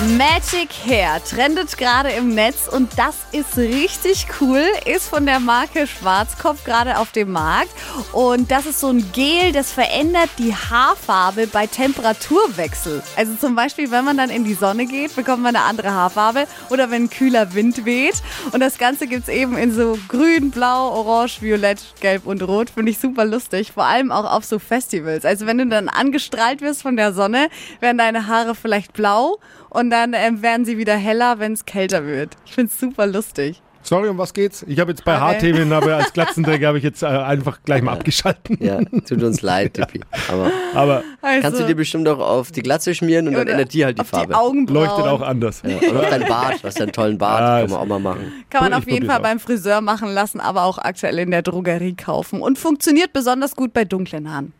Magic Hair trendet gerade im Netz und das ist richtig cool. Ist von der Marke Schwarzkopf gerade auf dem Markt. Und das ist so ein Gel, das verändert die Haarfarbe bei Temperaturwechsel. Also zum Beispiel, wenn man dann in die Sonne geht, bekommt man eine andere Haarfarbe oder wenn kühler Wind weht. Und das Ganze gibt es eben in so grün, blau, orange, violett, gelb und rot. Finde ich super lustig. Vor allem auch auf so Festivals. Also wenn du dann angestrahlt wirst von der Sonne, werden deine Haare vielleicht blau und dann ähm, werden sie wieder heller, wenn es kälter wird. Ich finde es super lustig. Sorry, um was geht's? Ich habe jetzt bei Okay. Haarthemen, aber als Glatzenträger habe ich jetzt äh, einfach gleich mal abgeschalten. Ja, tut uns leid, Tippi. Aber Aber Also, kannst du dir bestimmt auch auf die Glatze schmieren und dann ändert die halt die auf Farbe. Die Augenbrauen. leuchtet auch anders. ja, oder auf dein Bart, du hast ja einen tollen Bart, Ah, kann man auch mal machen. Kann man Ich auf jeden Fall auch. beim Friseur machen lassen, aber auch aktuell in der Drogerie kaufen. Und funktioniert besonders gut bei dunklen Haaren.